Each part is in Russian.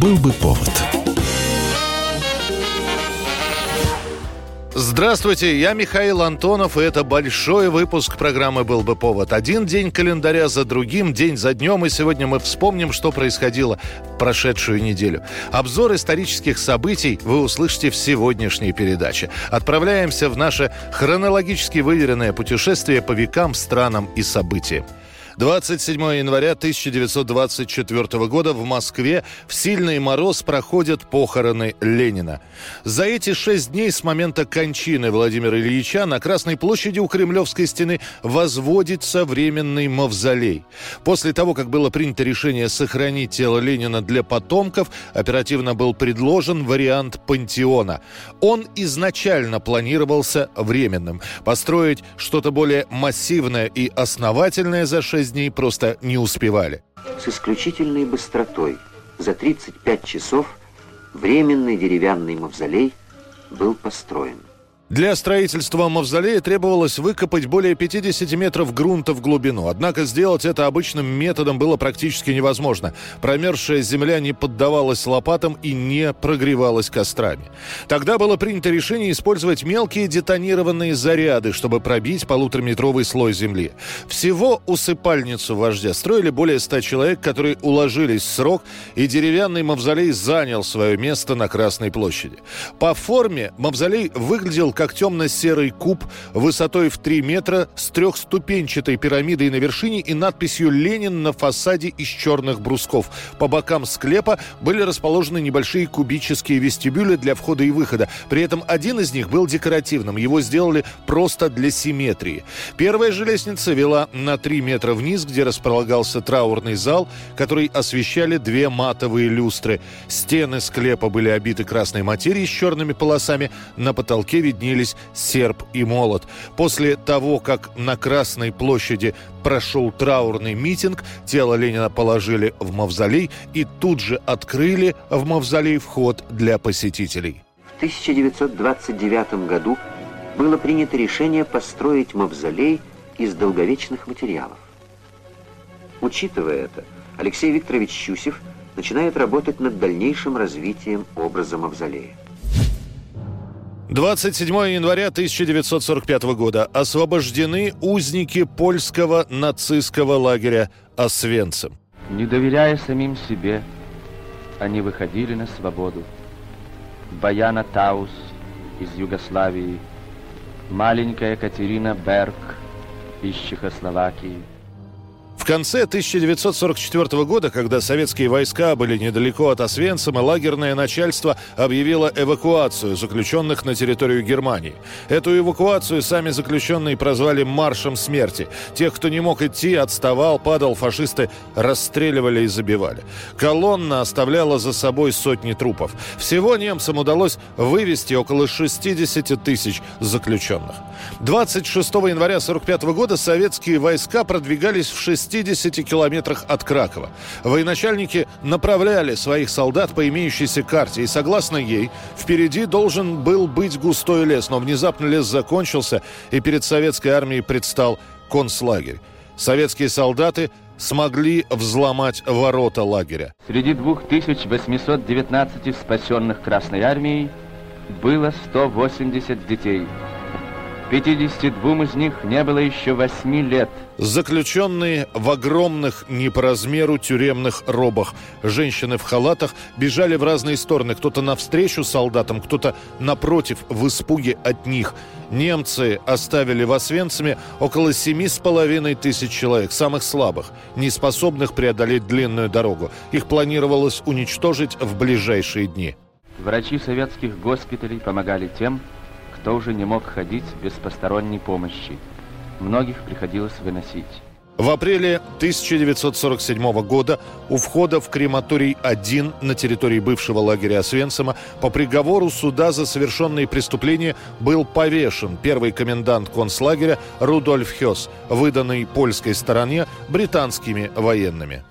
Был бы повод. Здравствуйте, я Михаил Антонов, и это большой выпуск программы «Был бы повод». Один день календаря за другим, день за днем, и сегодня мы вспомним, что происходило прошедшую неделю. Обзор исторических событий вы услышите в сегодняшней передаче. Отправляемся в наше хронологически выверенное путешествие по векам, странам и событиям. 27 января 1924 года в Москве в сильный мороз проходят похороны Ленина. За эти шесть дней с момента кончины Владимира Ильича на Красной площади у Кремлевской стены возводится временный мавзолей. После того, как было принято решение сохранить тело Ленина для потомков, оперативно был предложен вариант пантеона. Он изначально планировался временным. Построить что-то более массивное и основательное за шесть дней просто не успевали. С исключительной быстротой за 35 часов временный деревянный мавзолей был построен. Для строительства мавзолея требовалось выкопать более 50 метров грунта в глубину. Однако сделать это обычным методом было практически невозможно. Промерзшая земля не поддавалась лопатам и не прогревалась кострами. Тогда было принято решение использовать мелкие детонированные заряды, чтобы пробить полутораметровый слой земли. Всего усыпальницу вождя строили более 100 человек, которые уложились в срок, и деревянный мавзолей занял свое место на Красной площади. По форме мавзолей выглядел как темно-серый куб высотой в 3 метра с трехступенчатой пирамидой на вершине и надписью «Ленин» на фасаде из черных брусков. По бокам склепа были расположены небольшие кубические вестибюли для входа и выхода. При этом один из них был декоративным. Его сделали просто для симметрии. Первая же лестница вела на 3 метра вниз, где располагался траурный зал, который освещали две матовые люстры. Стены склепа были обиты красной материей с черными полосами. На потолке виднелись соединились серп и молот. После того, как на Красной площади прошел траурный митинг, тело Ленина положили в мавзолей и тут же открыли в мавзолей вход для посетителей. В 1929 году было принято решение построить мавзолей из долговечных материалов. Учитывая это, Алексей Викторович Щусев начинает работать над дальнейшим развитием образа мавзолея. 27 января 1945 года освобождены узники польского нацистского лагеря Освенцим. Не доверяя самим себе, они выходили на свободу. Баяна Таус из Югославии, маленькая Катерина Берг из Чехословакии – в конце 1944 года, когда советские войска были недалеко от Освенцима, лагерное начальство объявило эвакуацию заключенных на территорию Германии. Эту эвакуацию сами заключенные прозвали «маршем смерти». Тех, кто не мог идти, отставал, падал, фашисты расстреливали и забивали. Колонна оставляла за собой сотни трупов. Всего немцам удалось вывести около 60 тысяч заключенных. 26 января 1945 года советские войска продвигались в 6 60 километрах от Кракова. Военачальники направляли своих солдат по имеющейся карте, и согласно ей, впереди должен был быть густой лес, но внезапно лес закончился, и перед советской армией предстал концлагерь. Советские солдаты смогли взломать ворота лагеря. Среди 2819 спасенных Красной Армией было 180 детей – 52 из них не было еще 8 лет. Заключенные в огромных не по размеру тюремных робах. Женщины в халатах бежали в разные стороны. Кто-то навстречу солдатам, кто-то напротив, в испуге от них. Немцы оставили в Освенциме около семи с половиной тысяч человек, самых слабых, не способных преодолеть длинную дорогу. Их планировалось уничтожить в ближайшие дни. Врачи советских госпиталей помогали тем, кто уже не мог ходить без посторонней помощи. Многих приходилось выносить. В апреле 1947 года у входа в крематорий-1 на территории бывшего лагеря Освенцима по приговору суда за совершенные преступления был повешен первый комендант концлагеря Рудольф Хёс, выданный польской стороне британскими военными.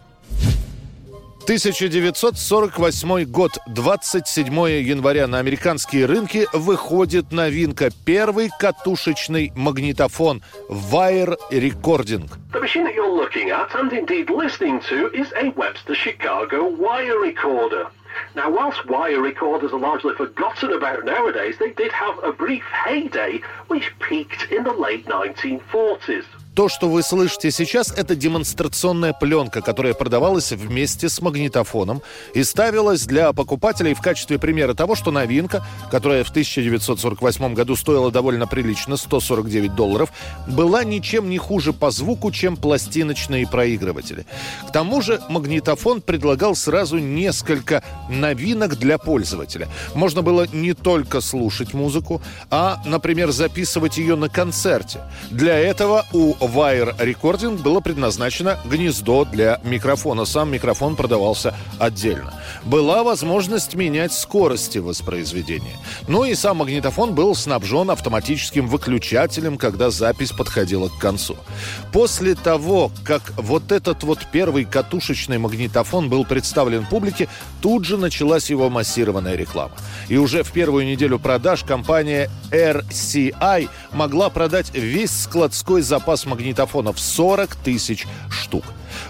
1948 год, 27 января на американские рынки выходит новинка. Первый катушечный магнитофон Wire Recording. The machine that you're looking at and indeed listening to is a Webster Chicago Wire Recorder. Now, whilst wire recorders are largely forgotten about nowadays, they did have a brief heyday which peaked in the late 1940s. То, что вы слышите сейчас, это демонстрационная пленка, которая продавалась вместе с магнитофоном и ставилась для покупателей в качестве примера того, что новинка, которая в 1948 году стоила довольно прилично, 149 долларов, была ничем не хуже по звуку, чем пластиночные проигрыватели. К тому же магнитофон предлагал сразу несколько новинок для пользователя. Можно было не только слушать музыку, а, например, записывать ее на концерте. Для этого у Wire Recording было предназначено гнездо для микрофона. Сам микрофон продавался отдельно. Была возможность менять скорости воспроизведения. Ну и сам магнитофон был снабжен автоматическим выключателем, когда запись подходила к концу. После того, как вот этот вот первый катушечный магнитофон был представлен публике, тут же началась его массированная реклама. И уже в первую неделю продаж компания RCI могла продать весь складской запас магнитофонов 40 тысяч штук.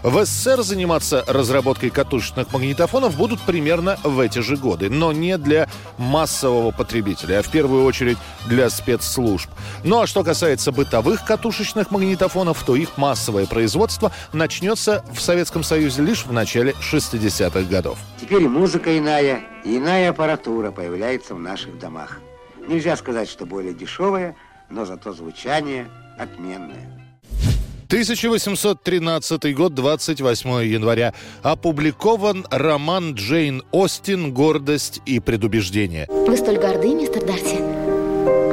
В СССР заниматься разработкой катушечных магнитофонов будут примерно в эти же годы, но не для массового потребителя, а в первую очередь для спецслужб. Ну а что касается бытовых катушечных магнитофонов, то их массовое производство начнется в Советском Союзе лишь в начале 60-х годов. Теперь музыка иная, иная аппаратура появляется в наших домах. Нельзя сказать, что более дешевая, но зато звучание отменное. 1813 год, 28 января. Опубликован роман Джейн Остин «Гордость и предубеждение». Вы столь горды, мистер Дарси.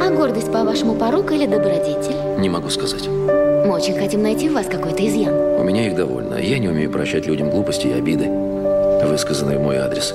А гордость, по-вашему, порок или добродетель? Не могу сказать. Мы очень хотим найти в вас какой-то изъян. У меня их довольно. Я не умею прощать людям глупости и обиды, высказанные в мой адрес.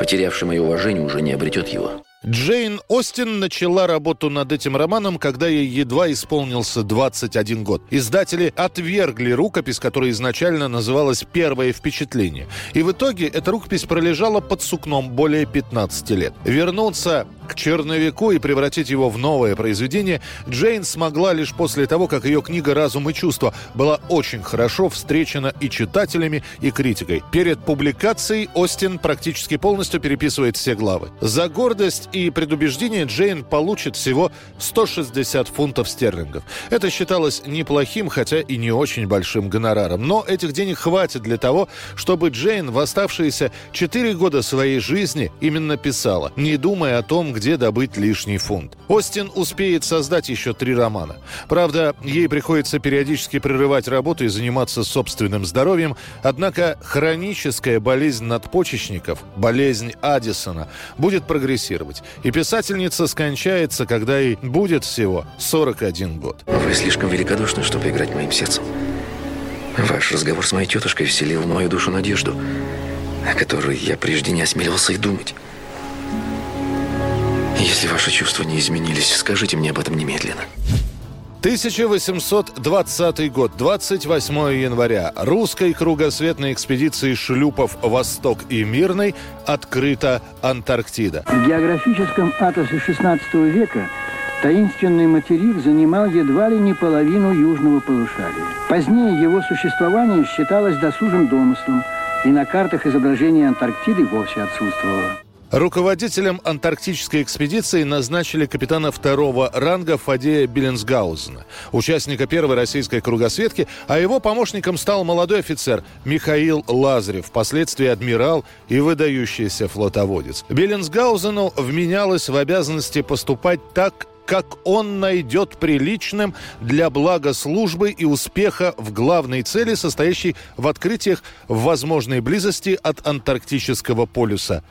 Потерявший мое уважение уже не обретет его. Джейн Остин начала работу над этим романом, когда ей едва исполнился 21 год. Издатели отвергли рукопись, которая изначально называлась «Первое впечатление». И в итоге эта рукопись пролежала под сукном более 15 лет. Вернуться к черновику и превратить его в новое произведение Джейн смогла лишь после того, как ее книга «Разум и чувства» была очень хорошо встречена и читателями, и критикой. Перед публикацией Остин практически полностью переписывает все главы. За гордость и предубеждение Джейн получит всего 160 фунтов стерлингов. Это считалось неплохим, хотя и не очень большим гонораром. Но этих денег хватит для того, чтобы Джейн в оставшиеся 4 года своей жизни именно писала, не думая о том, где добыть лишний фунт. Остин успеет создать еще три романа. Правда, ей приходится периодически прерывать работу и заниматься собственным здоровьем, однако хроническая болезнь надпочечников, болезнь Аддисона, будет прогрессировать. И писательница скончается, когда ей будет всего 41 год. Вы слишком великодушны, чтобы играть моим сердцем. Ваш разговор с моей тетушкой вселил в мою душу надежду, о которой я прежде не осмеливался и думать. Если ваши чувства не изменились, скажите мне об этом немедленно. 1820 год, 28 января. Русской кругосветной экспедиции шлюпов «Восток» и «Мирный» открыта Антарктида. В географическом атласе 16 века таинственный материк занимал едва ли не половину южного полушария. Позднее его существование считалось досужим домыслом, и на картах изображение Антарктиды вовсе отсутствовало. Руководителем антарктической экспедиции назначили капитана второго ранга Фадея Беленсгаузена, участника первой российской кругосветки, а его помощником стал молодой офицер Михаил Лазарев, впоследствии адмирал и выдающийся флотоводец. Беленсгаузену вменялось в обязанности поступать так, как он найдет приличным для блага службы и успеха в главной цели, состоящей в открытиях в возможной близости от антарктического полюса.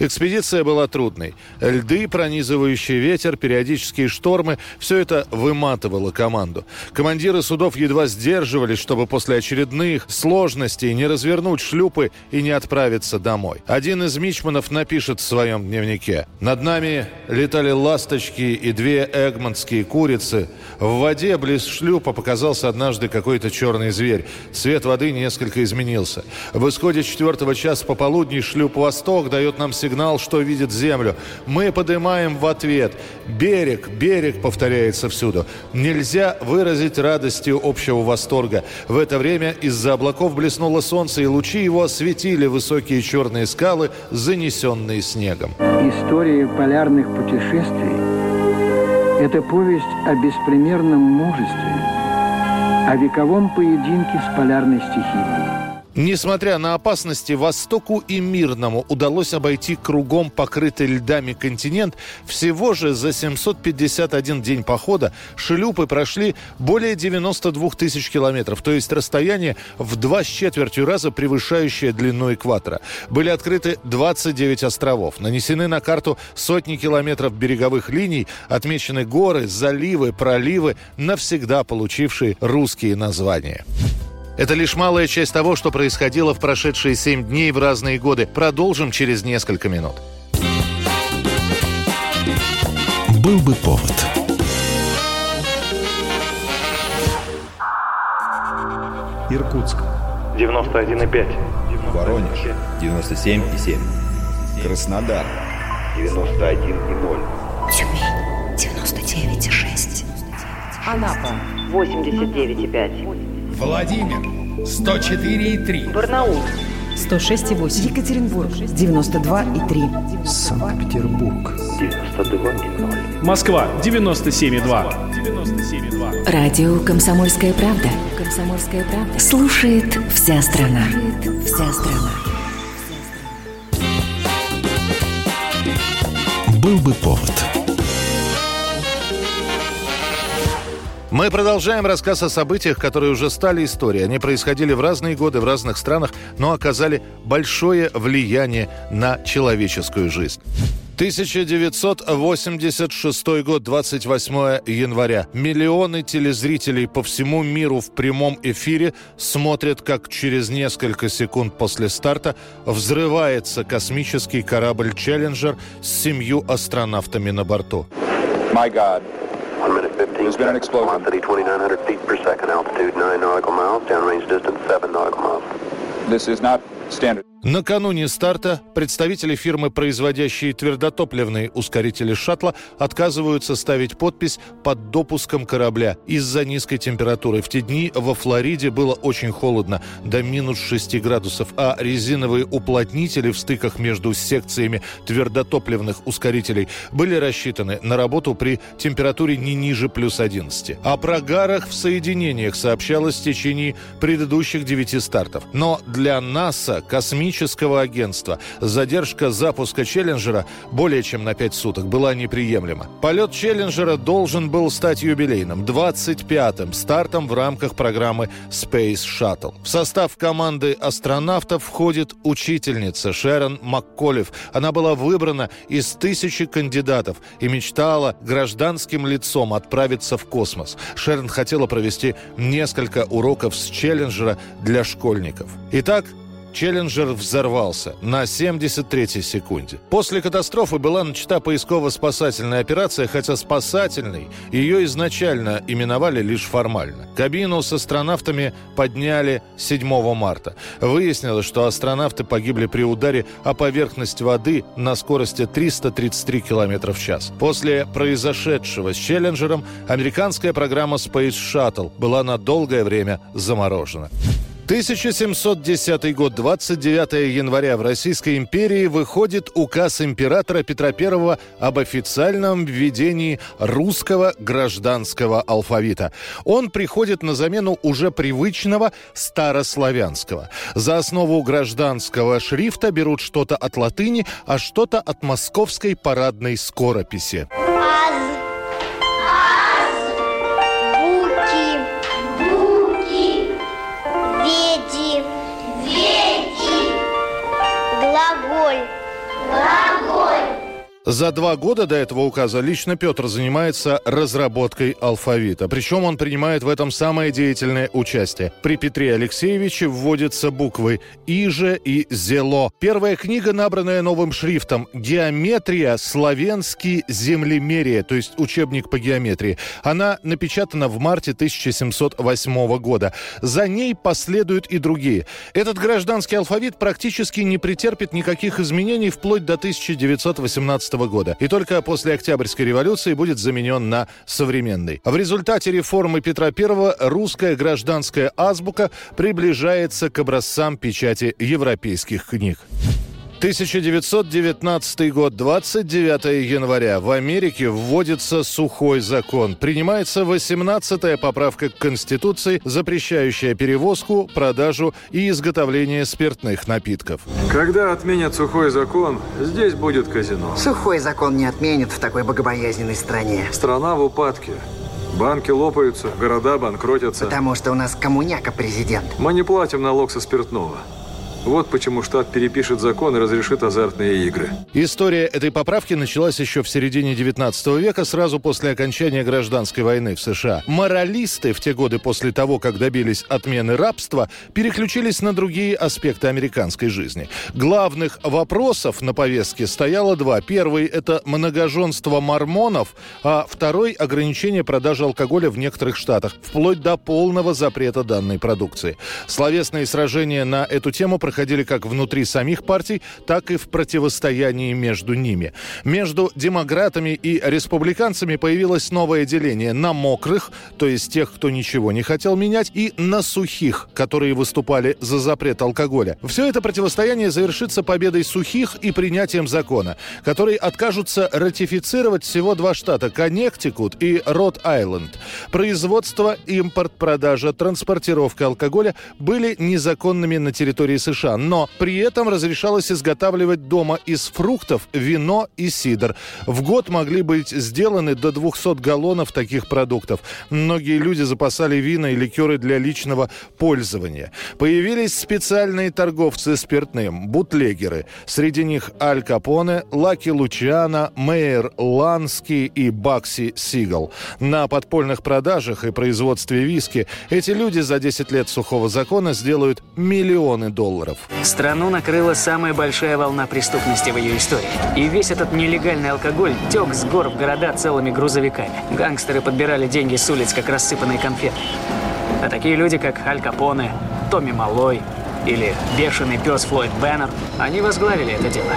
Экспедиция была трудной. Льды, пронизывающий ветер, периодические штормы – все это выматывало команду. Командиры судов едва сдерживались, чтобы после очередных сложностей не развернуть шлюпы и не отправиться домой. Один из мичманов напишет в своем дневнике. «Над нами летали ласточки и две две эгмонтские курицы. В воде близ шлюпа показался однажды какой-то черный зверь. Цвет воды несколько изменился. В исходе четвертого часа пополудни шлюп «Восток» дает нам сигнал, что видит землю. Мы поднимаем в ответ. «Берег, берег» повторяется всюду. Нельзя выразить радостью общего восторга. В это время из-за облаков блеснуло солнце, и лучи его осветили высокие черные скалы, занесенные снегом. История полярных путешествий – это повесть о беспримерном мужестве, о вековом поединке с полярной стихией. Несмотря на опасности, Востоку и Мирному удалось обойти кругом покрытый льдами континент. Всего же за 751 день похода шлюпы прошли более 92 тысяч километров, то есть расстояние в два с четвертью раза превышающее длину экватора. Были открыты 29 островов, нанесены на карту сотни километров береговых линий, отмечены горы, заливы, проливы, навсегда получившие русские названия. Это лишь малая часть того, что происходило в прошедшие семь дней в разные годы. Продолжим через несколько минут. Был бы повод. Иркутск. 91,5. Воронеж. 97,7. Краснодар. 91,0. Тюмень. 99,6. Анапа. 89,5. Владимир 104,3. Барнаул 106,8. Екатеринбург 92,3. Санкт-Петербург 92,0. Москва 97,2. 97,2. Радио Комсомольская правда. Комсомольская правда. Слушает вся страна. Слушает вся страна. Был бы повод. Мы продолжаем рассказ о событиях, которые уже стали историей. Они происходили в разные годы, в разных странах, но оказали большое влияние на человеческую жизнь. 1986 год, 28 января. Миллионы телезрителей по всему миру в прямом эфире смотрят, как через несколько секунд после старта взрывается космический корабль «Челленджер» с семью астронавтами на борту. My God. One minute 15 There's been an explosion. Velocity 2,900 feet per second. Altitude 9 nautical miles. Downrange distance 7 nautical miles. This is not standard. Накануне старта представители фирмы, производящие твердотопливные ускорители шаттла, отказываются ставить подпись под допуском корабля из-за низкой температуры. В те дни во Флориде было очень холодно, до минус 6 градусов, а резиновые уплотнители в стыках между секциями твердотопливных ускорителей были рассчитаны на работу при температуре не ниже плюс 11. О прогарах в соединениях сообщалось в течение предыдущих девяти стартов. Но для НАСА космический космического агентства. Задержка запуска «Челленджера» более чем на 5 суток была неприемлема. Полет «Челленджера» должен был стать юбилейным, 25-м стартом в рамках программы Space Shuttle. В состав команды астронавтов входит учительница Шерон Макколев. Она была выбрана из тысячи кандидатов и мечтала гражданским лицом отправиться в космос. Шерон хотела провести несколько уроков с «Челленджера» для школьников. Итак, Челленджер взорвался на 73-й секунде. После катастрофы была начата поисково-спасательная операция, хотя спасательной ее изначально именовали лишь формально. Кабину с астронавтами подняли 7 марта. Выяснилось, что астронавты погибли при ударе о поверхность воды на скорости 333 км в час. После произошедшего с Челленджером американская программа Space Shuttle была на долгое время заморожена. 1710 год, 29 января в Российской империи выходит указ императора Петра I об официальном введении русского гражданского алфавита. Он приходит на замену уже привычного старославянского. За основу гражданского шрифта берут что-то от латыни, а что-то от московской парадной скорописи. За два года до этого указа лично Петр занимается разработкой алфавита. Причем он принимает в этом самое деятельное участие. При Петре Алексеевиче вводятся буквы «Иже» и «Зело». Первая книга, набранная новым шрифтом «Геометрия. Славянский землемерие», то есть учебник по геометрии. Она напечатана в марте 1708 года. За ней последуют и другие. Этот гражданский алфавит практически не претерпит никаких изменений вплоть до 1918 года. И только после Октябрьской революции будет заменен на современный. В результате реформы Петра I русская гражданская азбука приближается к образцам печати европейских книг. 1919 год, 29 января. В Америке вводится сухой закон. Принимается 18-я поправка к Конституции, запрещающая перевозку, продажу и изготовление спиртных напитков. Когда отменят сухой закон, здесь будет казино. Сухой закон не отменят в такой богобоязненной стране. Страна в упадке. Банки лопаются, города банкротятся. Потому что у нас коммуняка президент. Мы не платим налог со спиртного. Вот почему штат перепишет закон и разрешит азартные игры. История этой поправки началась еще в середине 19 века, сразу после окончания гражданской войны в США. Моралисты в те годы после того, как добились отмены рабства, переключились на другие аспекты американской жизни. Главных вопросов на повестке стояло два. Первый – это многоженство мормонов, а второй – ограничение продажи алкоголя в некоторых штатах, вплоть до полного запрета данной продукции. Словесные сражения на эту тему проходили проходили как внутри самих партий, так и в противостоянии между ними. Между демократами и республиканцами появилось новое деление на мокрых, то есть тех, кто ничего не хотел менять, и на сухих, которые выступали за запрет алкоголя. Все это противостояние завершится победой сухих и принятием закона, который откажутся ратифицировать всего два штата – Коннектикут и Род-Айленд. Производство, импорт, продажа, транспортировка алкоголя были незаконными на территории США США, но при этом разрешалось изготавливать дома из фруктов вино и сидр. В год могли быть сделаны до 200 галлонов таких продуктов. Многие люди запасали вина и ликеры для личного пользования. Появились специальные торговцы спиртным, бутлегеры. Среди них Аль Капоне, Лаки Лучиано, Мейер Лански и Бакси Сигал. На подпольных продажах и производстве виски эти люди за 10 лет сухого закона сделают миллионы долларов долларов. Страну накрыла самая большая волна преступности в ее истории. И весь этот нелегальный алкоголь тек с гор в города целыми грузовиками. Гангстеры подбирали деньги с улиц, как рассыпанные конфеты. А такие люди, как Аль Капоне, Томми Малой или бешеный пес Флойд Беннер, они возглавили это дело.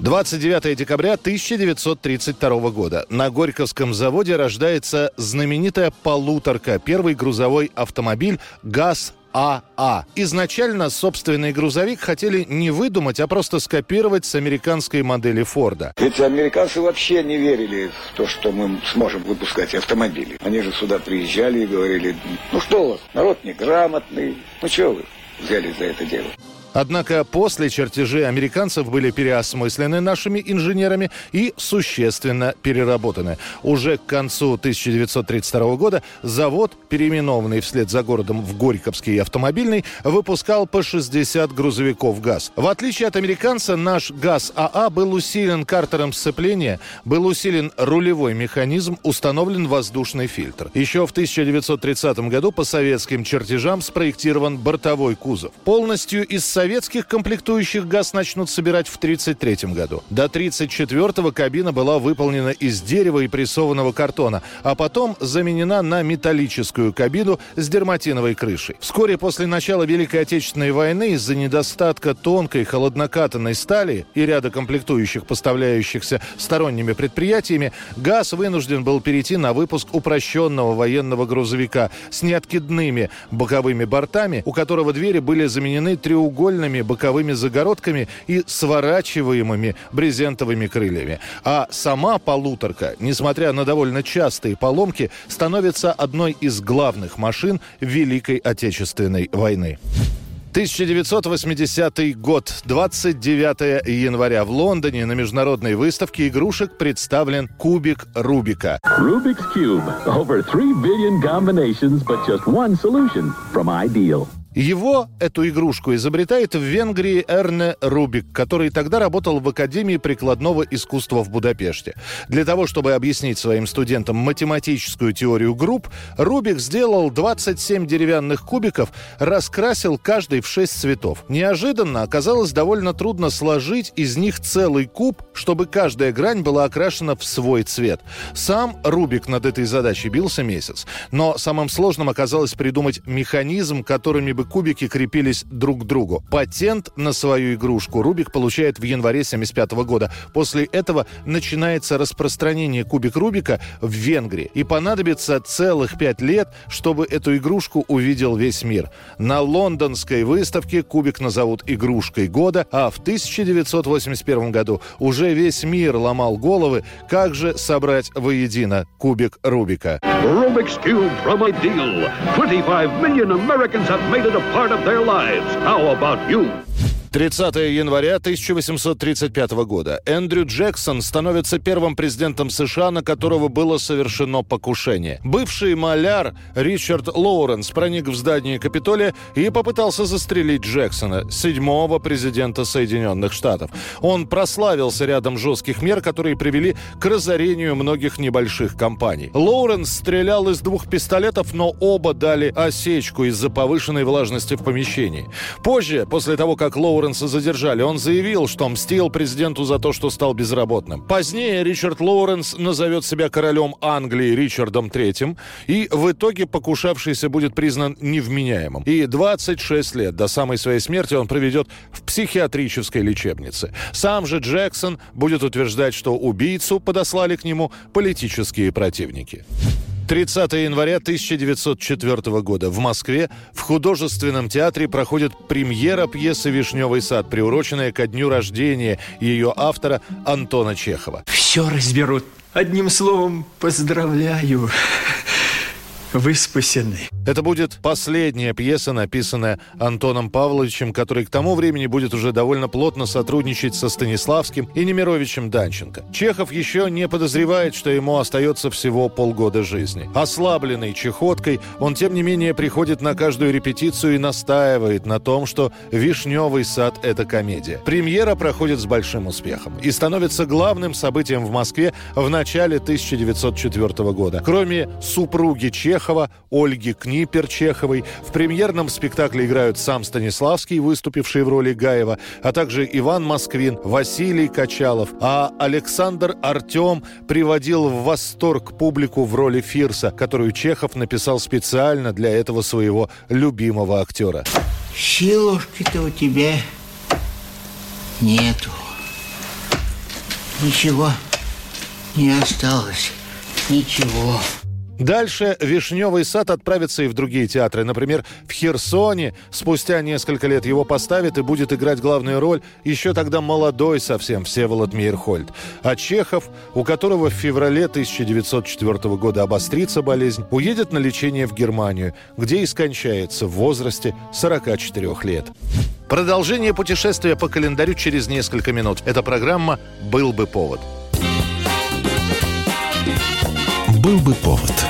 29 декабря 1932 года. На Горьковском заводе рождается знаменитая полуторка, первый грузовой автомобиль ГАЗ АА. А. Изначально собственный грузовик хотели не выдумать, а просто скопировать с американской модели Форда. Ведь американцы вообще не верили в то, что мы сможем выпускать автомобили. Они же сюда приезжали и говорили, ну что у вас, народ неграмотный, ну что вы взяли за это дело? Однако после чертежи американцев были переосмыслены нашими инженерами и существенно переработаны. Уже к концу 1932 года завод, переименованный вслед за городом в Горьковский автомобильный, выпускал по 60 грузовиков ГАЗ. В отличие от американца, наш ГАЗ АА был усилен картером сцепления, был усилен рулевой механизм, установлен воздушный фильтр. Еще в 1930 году по советским чертежам спроектирован бортовой кузов. Полностью из советских комплектующих ГАЗ начнут собирать в 1933 году. До 1934-го кабина была выполнена из дерева и прессованного картона, а потом заменена на металлическую кабину с дерматиновой крышей. Вскоре после начала Великой Отечественной войны из-за недостатка тонкой холоднокатанной стали и ряда комплектующих, поставляющихся сторонними предприятиями, ГАЗ вынужден был перейти на выпуск упрощенного военного грузовика с неоткидными боковыми бортами, у которого двери были заменены треугольными треугольными боковыми загородками и сворачиваемыми брезентовыми крыльями. А сама полуторка, несмотря на довольно частые поломки, становится одной из главных машин Великой Отечественной войны. 1980 год, 29 января в Лондоне на международной выставке игрушек представлен кубик Рубика. Rubik's Cube. Over 3 billion combinations, but just one solution from Ideal. Его, эту игрушку, изобретает в Венгрии Эрне Рубик, который тогда работал в Академии прикладного искусства в Будапеште. Для того, чтобы объяснить своим студентам математическую теорию групп, Рубик сделал 27 деревянных кубиков, раскрасил каждый в 6 цветов. Неожиданно оказалось довольно трудно сложить из них целый куб, чтобы каждая грань была окрашена в свой цвет. Сам Рубик над этой задачей бился месяц. Но самым сложным оказалось придумать механизм, которыми бы кубики крепились друг к другу. Патент на свою игрушку Рубик получает в январе 75 года. После этого начинается распространение кубик Рубика в Венгрии. И понадобится целых пять лет, чтобы эту игрушку увидел весь мир. На лондонской выставке кубик назовут игрушкой года, а в 1981 году уже весь мир ломал головы, как же собрать воедино кубик Рубика. Rubik's Cube from Ideal. 25 million Americans have made it a part of their lives. How about you? 30 января 1835 года Эндрю Джексон становится первым президентом США, на которого было совершено покушение. Бывший маляр Ричард Лоуренс проник в здание Капитолия и попытался застрелить Джексона, седьмого президента Соединенных Штатов. Он прославился рядом жестких мер, которые привели к разорению многих небольших компаний. Лоуренс стрелял из двух пистолетов, но оба дали осечку из-за повышенной влажности в помещении. Позже, после того, как Лоуренс Лоуренса задержали. Он заявил, что мстил президенту за то, что стал безработным. Позднее Ричард Лоуренс назовет себя королем Англии Ричардом III, и в итоге покушавшийся будет признан невменяемым. И 26 лет до самой своей смерти он проведет в психиатрической лечебнице. Сам же Джексон будет утверждать, что убийцу подослали к нему политические противники. 30 января 1904 года в Москве в художественном театре проходит премьера пьесы «Вишневый сад», приуроченная ко дню рождения ее автора Антона Чехова. Все разберут. Одним словом, поздравляю. Вы спасены. Это будет последняя пьеса, написанная Антоном Павловичем, который к тому времени будет уже довольно плотно сотрудничать со Станиславским и Немировичем Данченко. Чехов еще не подозревает, что ему остается всего полгода жизни. Ослабленный чехоткой, он тем не менее приходит на каждую репетицию и настаивает на том, что «Вишневый сад» — это комедия. Премьера проходит с большим успехом и становится главным событием в Москве в начале 1904 года. Кроме супруги Чехова, Чехова, Ольги Книпер Чеховой. В премьерном спектакле играют сам Станиславский, выступивший в роли Гаева, а также Иван Москвин, Василий Качалов. А Александр Артем приводил в восторг публику в роли Фирса, которую Чехов написал специально для этого своего любимого актера. Силушки-то у тебя нету. Ничего не осталось. Ничего. Дальше «Вишневый сад» отправится и в другие театры. Например, в Херсоне спустя несколько лет его поставят и будет играть главную роль еще тогда молодой совсем Всеволод Мейерхольд. А Чехов, у которого в феврале 1904 года обострится болезнь, уедет на лечение в Германию, где и скончается в возрасте 44 лет. Продолжение путешествия по календарю через несколько минут. Эта программа «Был бы повод». Был бы повод.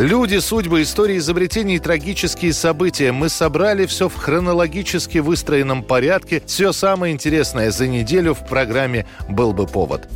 Люди, судьбы, истории изобретений и трагические события. Мы собрали все в хронологически выстроенном порядке. Все самое интересное за неделю в программе «Был бы повод».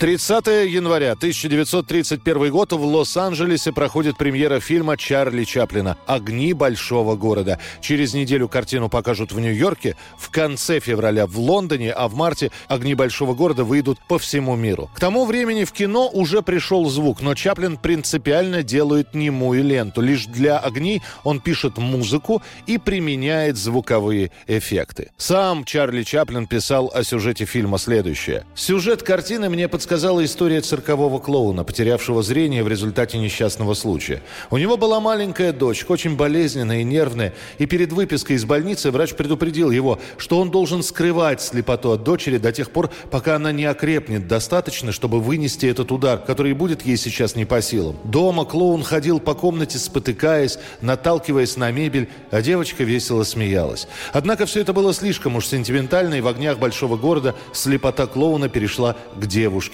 30 января 1931 год в Лос-Анджелесе проходит премьера фильма Чарли Чаплина «Огни большого города». Через неделю картину покажут в Нью-Йорке, в конце февраля в Лондоне, а в марте «Огни большого города» выйдут по всему миру. К тому времени в кино уже пришел звук, но Чаплин принципиально делает немую ленту. Лишь для «Огней» он пишет музыку и применяет звуковые эффекты. Сам Чарли Чаплин писал о сюжете фильма следующее. «Сюжет картины мне подсказал рассказала история циркового клоуна, потерявшего зрение в результате несчастного случая. У него была маленькая дочка, очень болезненная и нервная, и перед выпиской из больницы врач предупредил его, что он должен скрывать слепоту от дочери до тех пор, пока она не окрепнет достаточно, чтобы вынести этот удар, который будет ей сейчас не по силам. Дома клоун ходил по комнате, спотыкаясь, наталкиваясь на мебель, а девочка весело смеялась. Однако все это было слишком уж сентиментально, и в огнях большого города слепота клоуна перешла к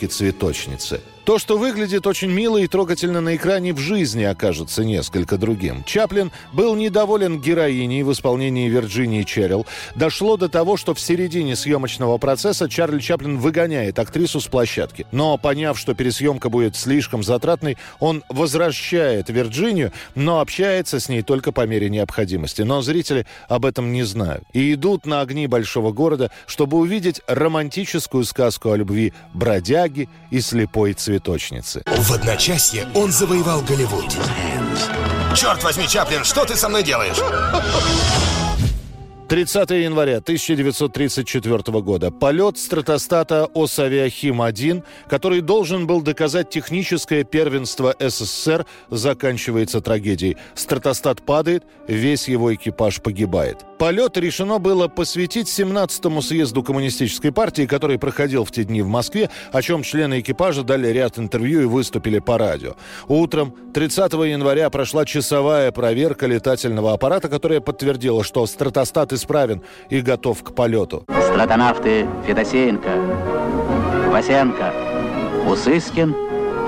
девушке-цветочнице. То, что выглядит очень мило и трогательно на экране, в жизни окажется несколько другим. Чаплин был недоволен героиней в исполнении Вирджинии Черрилл. Дошло до того, что в середине съемочного процесса Чарли Чаплин выгоняет актрису с площадки. Но, поняв, что пересъемка будет слишком затратной, он возвращает Вирджинию, но общается с ней только по мере необходимости. Но зрители об этом не знают. И идут на огни большого города, чтобы увидеть романтическую сказку о любви бродяги и слепой цветочницы цветочницы. В одночасье он завоевал Голливуд. Черт возьми, Чаплин, что ты со мной делаешь? 30 января 1934 года. Полет стратостата Осавиахим-1, который должен был доказать техническое первенство СССР, заканчивается трагедией. Стратостат падает, весь его экипаж погибает. Полет решено было посвятить 17-му съезду Коммунистической партии, который проходил в те дни в Москве, о чем члены экипажа дали ряд интервью и выступили по радио. Утром 30 января прошла часовая проверка летательного аппарата, которая подтвердила, что стратостат исправен и готов к полету. Стратонавты Федосеенко, Васенко, Усыскин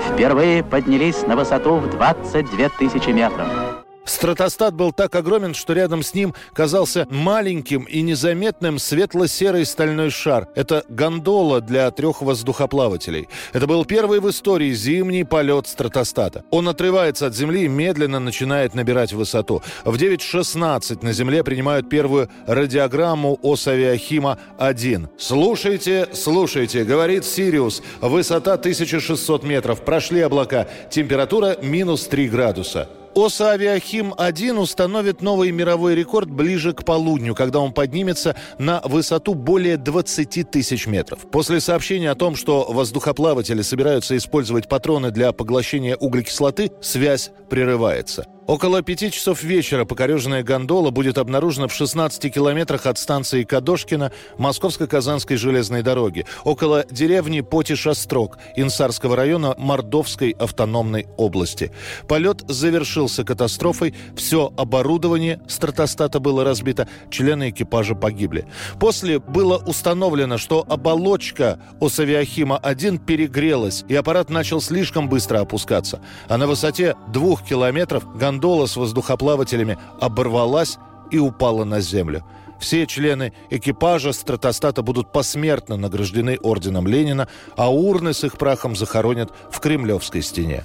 впервые поднялись на высоту в 22 тысячи метров. Стратостат был так огромен, что рядом с ним казался маленьким и незаметным светло-серый стальной шар. Это гондола для трех воздухоплавателей. Это был первый в истории зимний полет стратостата. Он отрывается от земли и медленно начинает набирать высоту. В 9.16 на земле принимают первую радиограмму Осавиахима-1. «Слушайте, слушайте», — говорит Сириус. Высота 1600 метров. Прошли облака. Температура минус 3 градуса. ОСА «Авиахим-1» установит новый мировой рекорд ближе к полудню, когда он поднимется на высоту более 20 тысяч метров. После сообщения о том, что воздухоплаватели собираются использовать патроны для поглощения углекислоты, связь прерывается. Около пяти часов вечера покореженная гондола будет обнаружена в 16 километрах от станции Кадошкина Московско-Казанской железной дороги, около деревни Потиш-Острог Инсарского района Мордовской автономной области. Полет завершился катастрофой, все оборудование стратостата было разбито, члены экипажа погибли. После было установлено, что оболочка Осавиахима-1 перегрелась, и аппарат начал слишком быстро опускаться. А на высоте двух километров гондола гондола с воздухоплавателями оборвалась и упала на землю. Все члены экипажа стратостата будут посмертно награждены орденом Ленина, а урны с их прахом захоронят в Кремлевской стене.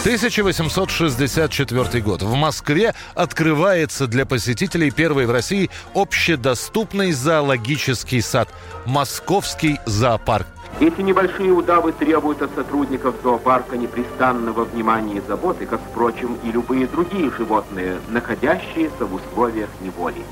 1864 год. В Москве открывается для посетителей первый в России общедоступный зоологический сад – Московский зоопарк. Эти небольшие удавы требуют от сотрудников зоопарка непрестанного внимания и заботы, как, впрочем, и любые другие животные, находящиеся в условиях неволи.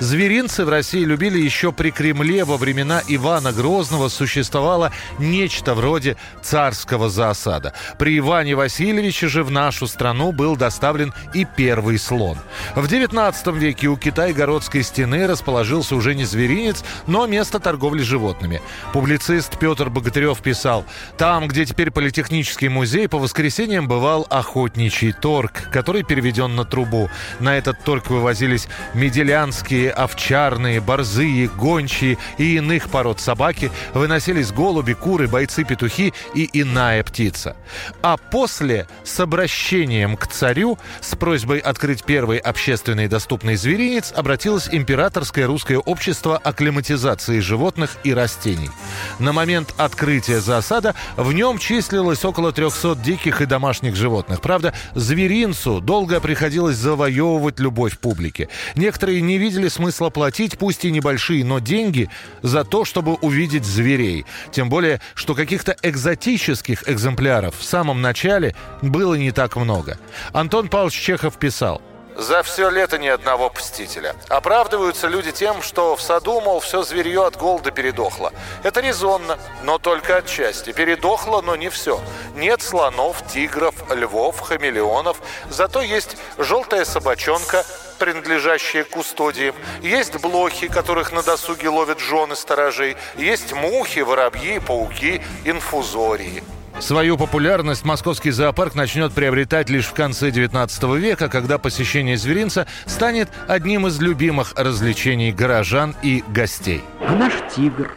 Зверинцы в России любили еще при Кремле во времена Ивана Грозного существовало нечто вроде царского засада. При Иване Васильевиче же в нашу страну был доставлен и первый слон. В XIX веке у Китай-Городской стены расположился уже не зверинец, но место торговли животными. Публицист Петр Богатырев писал, там, где теперь политехнический музей, по воскресеньям бывал охотничий торг, который переведен на трубу. На этот торг вывозились меделянские овчарные, борзые, гончие и иных пород собаки, выносились голуби, куры, бойцы-петухи и иная птица. А после, с обращением к царю, с просьбой открыть первый общественный доступный зверинец, обратилось императорское русское общество акклиматизации животных и растений. На момент открытия засада в нем числилось около 300 диких и домашних животных. Правда, зверинцу долго приходилось завоевывать любовь публики. Некоторые не видели смысла платить, пусть и небольшие, но деньги за то, чтобы увидеть зверей. Тем более, что каких-то экзотических экземпляров в самом начале было не так много. Антон Павлович Чехов писал, За все лето ни одного посетителя. Оправдываются люди тем, что в саду, мол, все зверье от голода передохло. Это резонно, но только отчасти. Передохло, но не все. Нет слонов, тигров, львов, хамелеонов. Зато есть желтая собачонка, принадлежащие кустодиям. Есть блохи, которых на досуге ловят жены сторожей. Есть мухи, воробьи, пауки, инфузории. Свою популярность московский зоопарк начнет приобретать лишь в конце 19 века, когда посещение зверинца станет одним из любимых развлечений горожан и гостей. А наш тигр,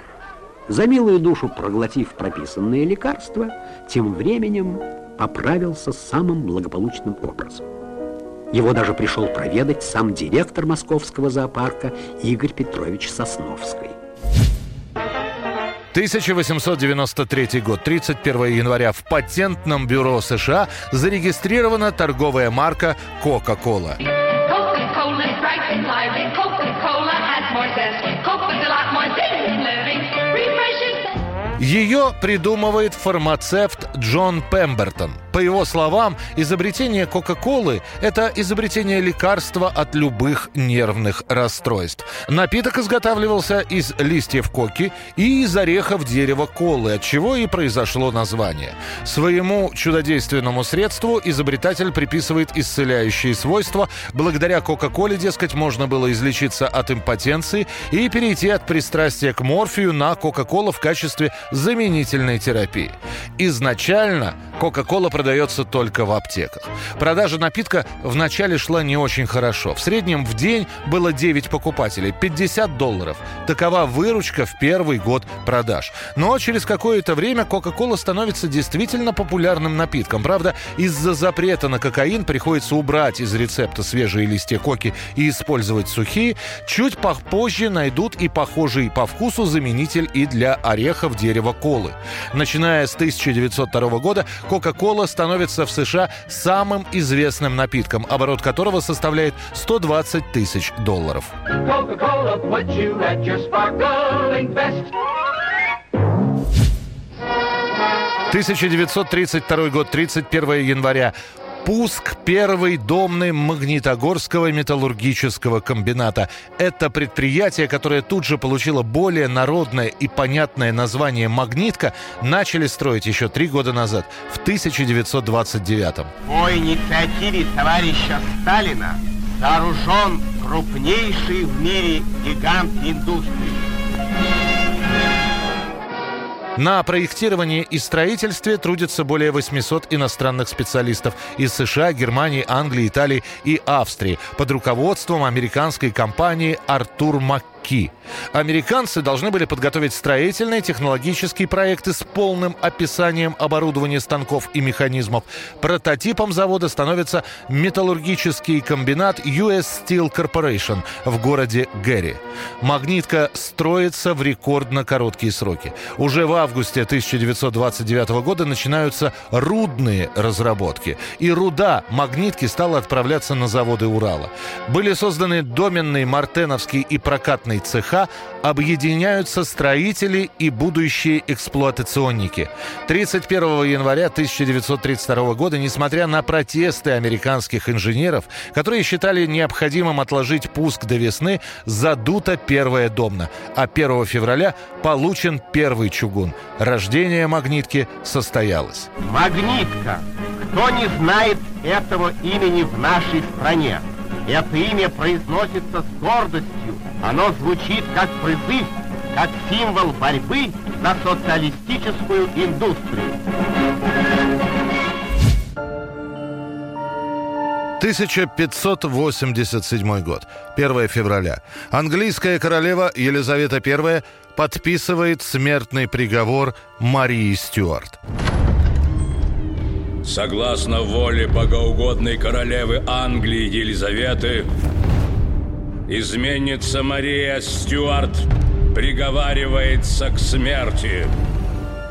за милую душу проглотив прописанные лекарства, тем временем поправился самым благополучным образом. Его даже пришел проведать сам директор московского зоопарка Игорь Петрович Сосновский. 1893 год, 31 января в патентном бюро США зарегистрирована торговая марка Coca-Cola. Ее придумывает фармацевт Джон Пембертон. По его словам, изобретение Кока-Колы – это изобретение лекарства от любых нервных расстройств. Напиток изготавливался из листьев коки и из орехов дерева колы, от чего и произошло название. Своему чудодейственному средству изобретатель приписывает исцеляющие свойства. Благодаря Кока-Коле, дескать, можно было излечиться от импотенции и перейти от пристрастия к морфию на Кока-Кола в качестве заменительной терапии. Изначально Кока-Кола продается только в аптеках. Продажа напитка вначале шла не очень хорошо. В среднем в день было 9 покупателей, 50 долларов. Такова выручка в первый год продаж. Но через какое-то время Кока-Кола становится действительно популярным напитком. Правда, из-за запрета на кокаин приходится убрать из рецепта свежие листья коки и использовать сухие. Чуть попозже найдут и похожий по вкусу заменитель и для орехов дерева колы. Начиная с 1902 года Кока-Кола становится в США самым известным напитком, оборот которого составляет 120 тысяч долларов. 1932 год, 31 января. Пуск первой домной Магнитогорского металлургического комбината. Это предприятие, которое тут же получило более народное и понятное название «Магнитка», начали строить еще три года назад, в 1929 -м. По инициативе товарища Сталина сооружен крупнейший в мире гигант индустрии. На проектировании и строительстве трудится более 800 иностранных специалистов из США, Германии, Англии, Италии и Австрии под руководством американской компании «Артур Мак Ки. Американцы должны были подготовить строительные технологические проекты с полным описанием оборудования станков и механизмов. Прототипом завода становится металлургический комбинат US Steel Corporation в городе Гэри. Магнитка строится в рекордно короткие сроки. Уже в августе 1929 года начинаются рудные разработки. И руда магнитки стала отправляться на заводы Урала. Были созданы доменные мартеновские и прокатные цеха, объединяются строители и будущие эксплуатационники. 31 января 1932 года, несмотря на протесты американских инженеров, которые считали необходимым отложить пуск до весны, задута первая домна, а 1 февраля получен первый чугун. Рождение магнитки состоялось. Магнитка. Кто не знает этого имени в нашей стране? Это имя произносится с гордостью. Оно звучит как призыв, как символ борьбы за социалистическую индустрию. 1587 год, 1 февраля. Английская королева Елизавета I подписывает смертный приговор Марии Стюарт. Согласно воле богоугодной королевы Англии Елизаветы, изменница Мария Стюарт приговаривается к смерти.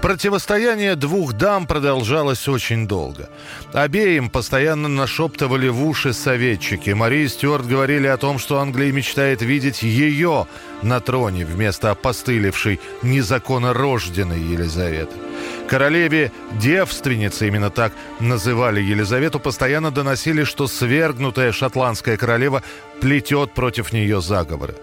Противостояние двух дам продолжалось очень долго. Обеим постоянно нашептывали в уши советчики. Марии Стюарт говорили о том, что Англия мечтает видеть ее на троне вместо опостылевшей незаконно рожденной Елизаветы. Королеве девственницы, именно так называли Елизавету, постоянно доносили, что свергнутая шотландская королева плетет против нее заговоры.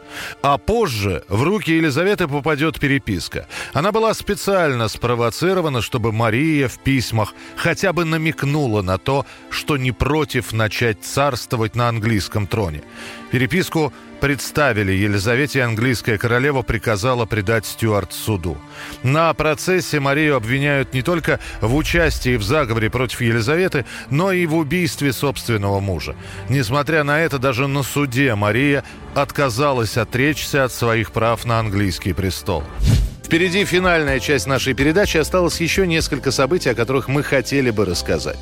А позже в руки Елизаветы попадет переписка. Она была специально спровоцирована, чтобы Мария в письмах хотя бы намекнула на то, что не против начать царствовать на английском троне. Переписку представили Елизавете, английская королева приказала предать Стюарт суду. На процессе Марию обвиняют не только в участии в заговоре против Елизаветы, но и в убийстве собственного мужа. Несмотря на это, даже на суде Мария отказалась отречься от своих прав на английский престол. Впереди финальная часть нашей передачи. Осталось еще несколько событий, о которых мы хотели бы рассказать.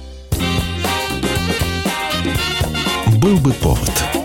Был бы повод.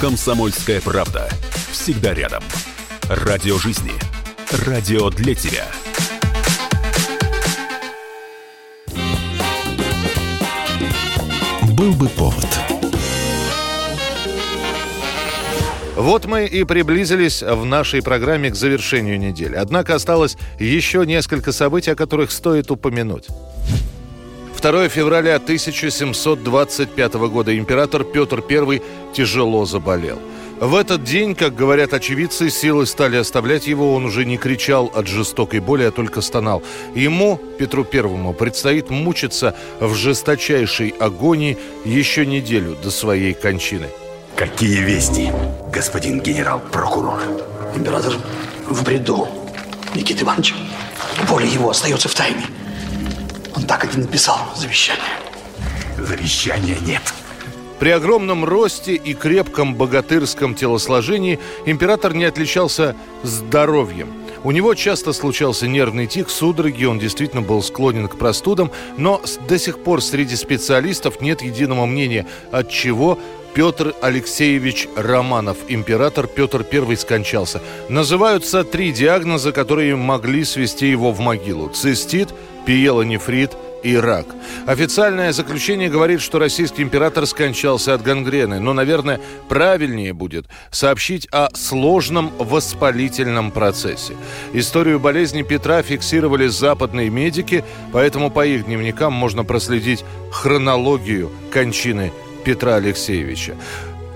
«Комсомольская правда». Всегда рядом. Радио жизни. Радио для тебя. Был бы повод. Вот мы и приблизились в нашей программе к завершению недели. Однако осталось еще несколько событий, о которых стоит упомянуть. 2 февраля 1725 года император Петр I тяжело заболел. В этот день, как говорят очевидцы, силы стали оставлять его, он уже не кричал от жестокой боли, а только стонал. Ему, Петру Первому, предстоит мучиться в жесточайшей агонии еще неделю до своей кончины. Какие вести, господин генерал-прокурор? Император в бреду, Никита Иванович. Воля его остается в тайне. Он так и не написал завещание. Завещания нет. При огромном росте и крепком богатырском телосложении император не отличался здоровьем. У него часто случался нервный тик, судороги, он действительно был склонен к простудам, но до сих пор среди специалистов нет единого мнения, от чего Петр Алексеевич Романов, император Петр I скончался. Называются три диагноза, которые могли свести его в могилу. Цистит, пиелонефрит – и рак. Официальное заключение говорит, что российский император скончался от гангрены, но, наверное, правильнее будет сообщить о сложном воспалительном процессе. Историю болезни Петра фиксировали западные медики, поэтому по их дневникам можно проследить хронологию кончины Петра Алексеевича.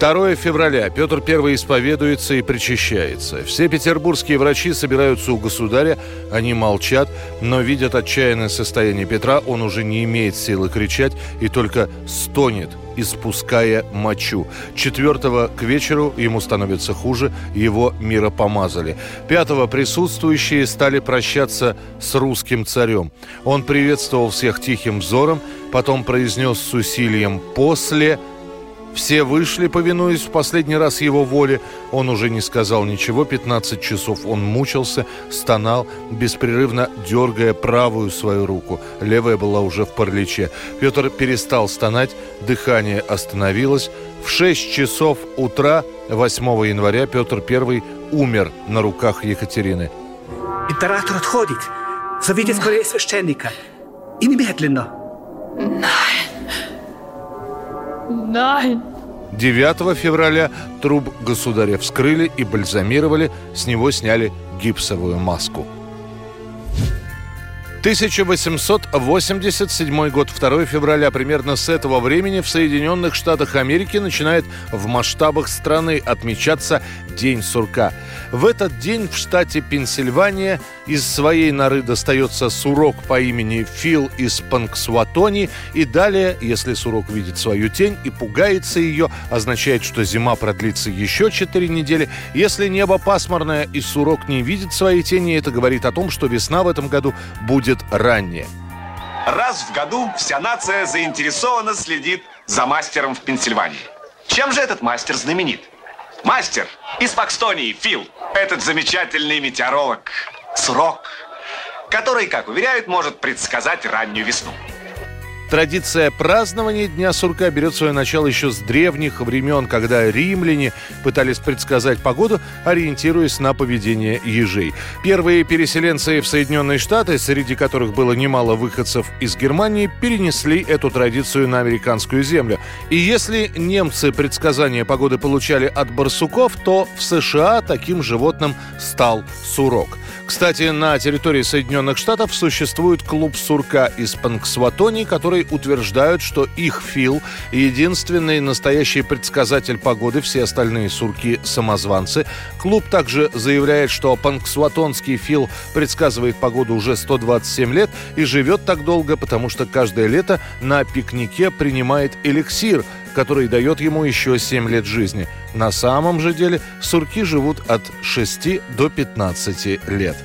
2 февраля Петр I исповедуется и причащается. Все петербургские врачи собираются у государя, они молчат, но видят отчаянное состояние Петра, он уже не имеет силы кричать и только стонет, испуская мочу. Четвертого к вечеру ему становится хуже, его миропомазали. Пятого присутствующие стали прощаться с русским царем. Он приветствовал всех тихим взором, потом произнес с усилием «после», все вышли, повинуясь в последний раз его воле. Он уже не сказал ничего. 15 часов он мучился, стонал, беспрерывно дергая правую свою руку. Левая была уже в параличе. Петр перестал стонать, дыхание остановилось. В 6 часов утра 8 января Петр I умер на руках Екатерины. Император отходит. Зовите скорее священника. И немедленно. Nein. 9 февраля труп государя вскрыли и бальзамировали, с него сняли гипсовую маску. 1887 год, 2 февраля. Примерно с этого времени в Соединенных Штатах Америки начинает в масштабах страны отмечаться День сурка. В этот день в штате Пенсильвания из своей норы достается сурок по имени Фил из Панксватони. И далее, если сурок видит свою тень и пугается ее, означает, что зима продлится еще 4 недели. Если небо пасмурное и сурок не видит своей тени, это говорит о том, что весна в этом году будет ранняя. Раз в году вся нация заинтересованно следит за мастером в Пенсильвании. Чем же этот мастер знаменит? Мастер из Фокстонии, Фил. Этот замечательный метеоролог Сурок, который, как уверяют, может предсказать раннюю весну. Традиция празднования Дня сурка берет свое начало еще с древних времен, когда римляне пытались предсказать погоду, ориентируясь на поведение ежей. Первые переселенцы в Соединенные Штаты, среди которых было немало выходцев из Германии, перенесли эту традицию на американскую землю. И если немцы предсказания погоды получали от барсуков, то в США таким животным стал сурок. Кстати, на территории Соединенных Штатов существует клуб сурка из Панксватони, который утверждают, что их Фил – единственный настоящий предсказатель погоды, все остальные сурки – самозванцы. Клуб также заявляет, что панксватонский Фил предсказывает погоду уже 127 лет и живет так долго, потому что каждое лето на пикнике принимает эликсир – который дает ему еще 7 лет жизни. На самом же деле сурки живут от 6 до 15 лет.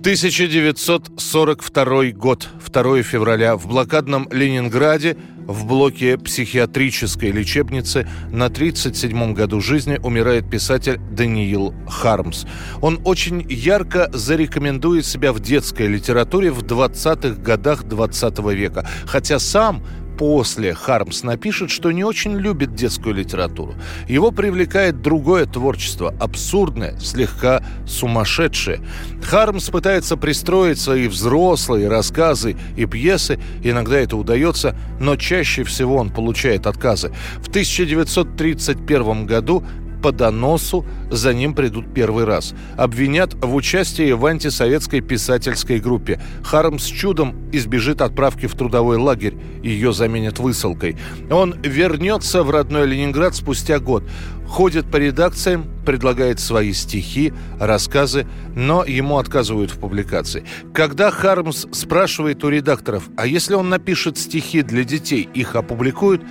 1942 год, 2 февраля. В блокадном Ленинграде в блоке психиатрической лечебницы на 37-м году жизни умирает писатель Даниил Хармс. Он очень ярко зарекомендует себя в детской литературе в 20-х годах 20 -го века, хотя сам после Хармс напишет, что не очень любит детскую литературу. Его привлекает другое творчество, абсурдное, слегка сумасшедшее. Хармс пытается пристроить свои взрослые рассказы и пьесы, иногда это удается, но чаще всего он получает отказы. В 1931 году по доносу за ним придут первый раз. Обвинят в участии в антисоветской писательской группе. Хармс чудом избежит отправки в трудовой лагерь. Ее заменят высылкой. Он вернется в родной Ленинград спустя год. Ходит по редакциям, предлагает свои стихи, рассказы, но ему отказывают в публикации. Когда Хармс спрашивает у редакторов, а если он напишет стихи для детей, их опубликуют,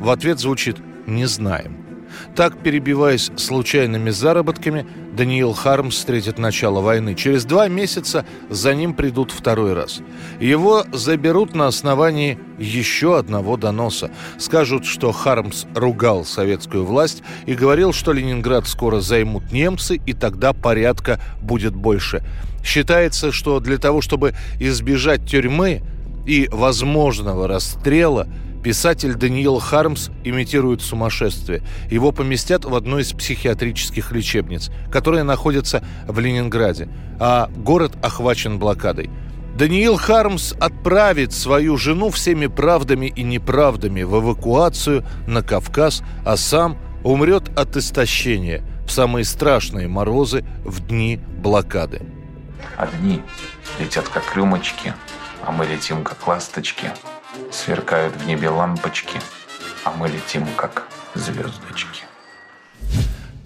в ответ звучит «не знаем». Так, перебиваясь случайными заработками, Даниил Хармс встретит начало войны. Через два месяца за ним придут второй раз. Его заберут на основании еще одного доноса. Скажут, что Хармс ругал советскую власть и говорил, что Ленинград скоро займут немцы, и тогда порядка будет больше. Считается, что для того, чтобы избежать тюрьмы и возможного расстрела – Писатель Даниил Хармс имитирует сумасшествие. Его поместят в одну из психиатрических лечебниц, которая находится в Ленинграде, а город охвачен блокадой. Даниил Хармс отправит свою жену всеми правдами и неправдами в эвакуацию на Кавказ, а сам умрет от истощения в самые страшные морозы в дни блокады. Одни летят как рюмочки, а мы летим как ласточки – Сверкают в небе лампочки, а мы летим как звездочки.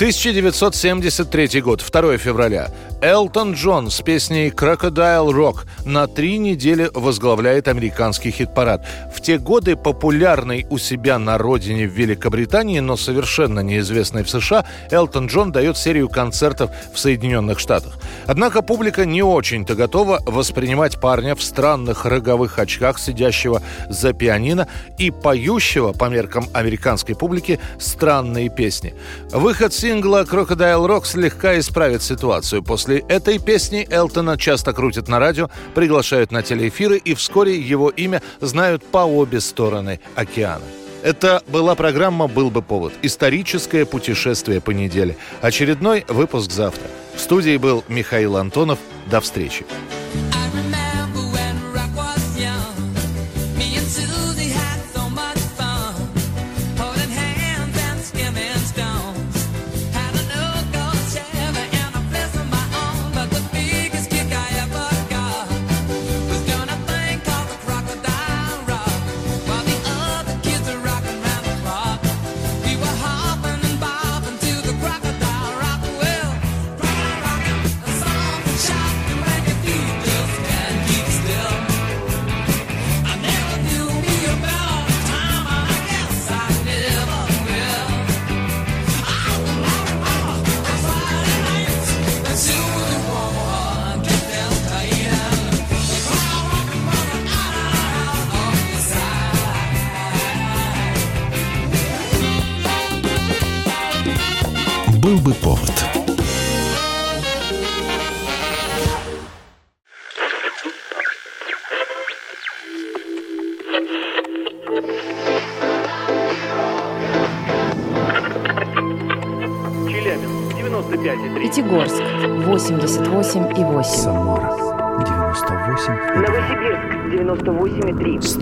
1973 год, 2 февраля. Элтон Джон с песней «Crocodile Rock» на три недели возглавляет американский хит-парад. В те годы популярный у себя на родине в Великобритании, но совершенно неизвестный в США, Элтон Джон дает серию концертов в Соединенных Штатах. Однако публика не очень-то готова воспринимать парня в странных роговых очках, сидящего за пианино и поющего, по меркам американской публики, странные песни. Выход сингла «Crocodile Rock» слегка исправит ситуацию. После этой песни Элтона часто крутят на радио, приглашают на телеэфиры, и вскоре его имя знают по обе стороны океана. Это была программа «Был бы повод». Историческое путешествие по неделе. Очередной выпуск завтра. В студии был Михаил Антонов. До встречи.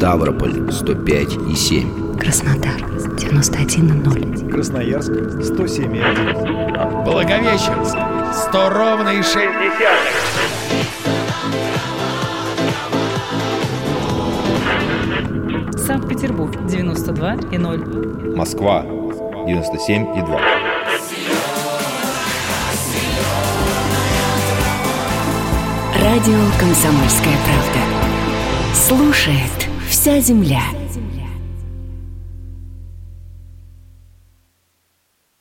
Ставрополь 105 и 7. Краснодар 91,0. Красноярск 107,1. Благовещенск 100 ровно и 6 Санкт-Петербург 92 и 0. Москва 97 и 2. Радио «Комсомольская правда». Слушает вся земля.